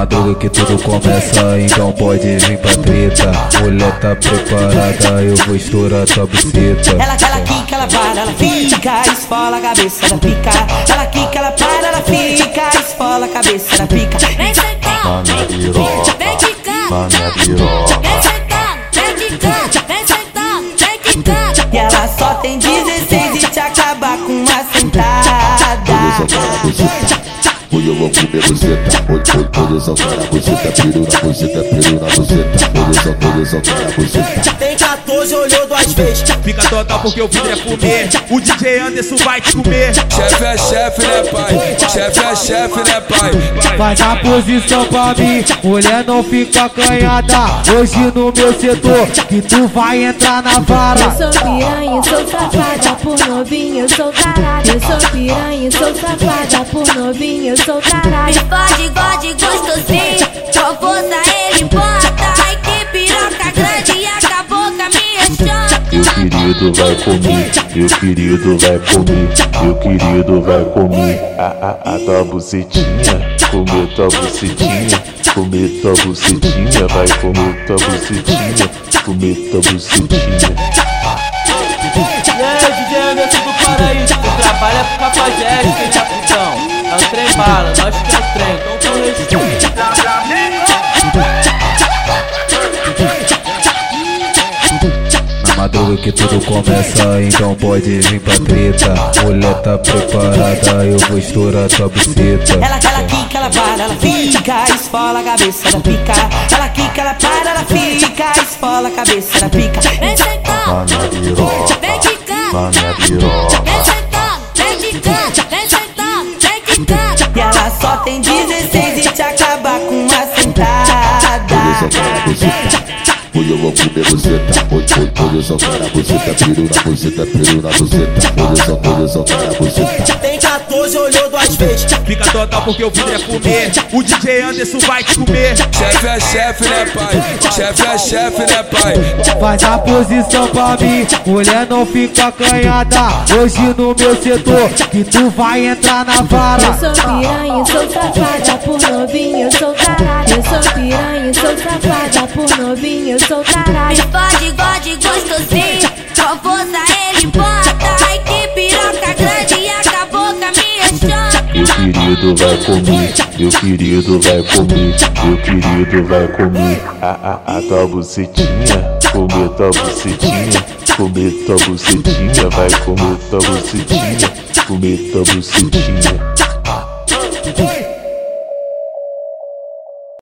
madruga que tudo começa, então pode vir pra treta. Mulher tá preparada, eu vou estourar tua buceta. Ela, ela quica, ela para, ela fica, esfola a cabeça ela pica. Ela quica, ela para, ela fica cabeça da pica. Vem piroca, vem piroca. vem sentar, vem quicar, vem sentar, vem quicar. E ela só tem 16 e te acabar com uma sentada. Hoje eu vou comer buceta. Hoje, eu só cara buceta. Piru na buceta, piru na buceta. Hoje eu só, hoje eu só cara buceta. Tem 14, olhou duas vezes. Fica total porque o vidro é comer. O DJ Anderson vai te comer. Chefe é chefe, né, pai? Chefe é chefe, né, pai? Faz a posição pra mim, mulher não fica acanhada. Hoje no meu setor, que tu vai entrar na vara. Eu sou piranha, sou safada, por novinho eu sou tarada. Eu sou piranha, sou safada, por novinho eu sou Me tarada. fode, gode, gostosinho. Querido vai comer, meu querido vai comer, meu querido vai comer. A, a, a tua bucetinha, comer tua bucetinha, comer tua bucetinha, vai comer tua bucetinha, comer tua bucetinha. E aí, DJ Anderson do Paraíso, tu trabalha com cafajeste, tá putão? É o trem bala, nós que é o trem, então com respeito. Que tudo começa, então pode vir pra treta. Mulher tá preparada, eu vou estourar tua buceta. Ela, ela quica, ela para, ela fica, esfola a cabeça da pica. Ela quica, ela para, ela fica, esfola a cabeça da pica. Vem sentar, vem quicar, vem sentar, vem quicar, vem sentar, vem quicar. E ela só tem 16 e te acabar com uma sentada. Eu vou comer buceta. Hoje, eu só cara buceta. Piru na buceta, piru na buceta. Hoje eu só, hoje eu só cara buceta. Tem 14, olhou duas vezes. Fica total porque o vidro é comer. O DJ Anderson vai te comer. Chefe é chefe, né, pai? Chefe é chefe, né, pai? Faz a posição pra mim, mulher não fica acanhada. Hoje no meu setor, que tu vai entrar na Eu vara. sou piranha, eu sou safada, por novinho eu sou tarada. Eu sou piranha, eu sou safada, novinho eu sou Me tarada. fode, gode, gostosinho. Com força ele bota. Ai que piroca grande e acabou com a minha chota. Meu querido vai comer, meu querido vai comer, meu querido vai comer. A, a, a tua bucetinha, comer tua bucetinha, comer tua bucetinha, vai comer tua bucetinha, comer tua bucetinha.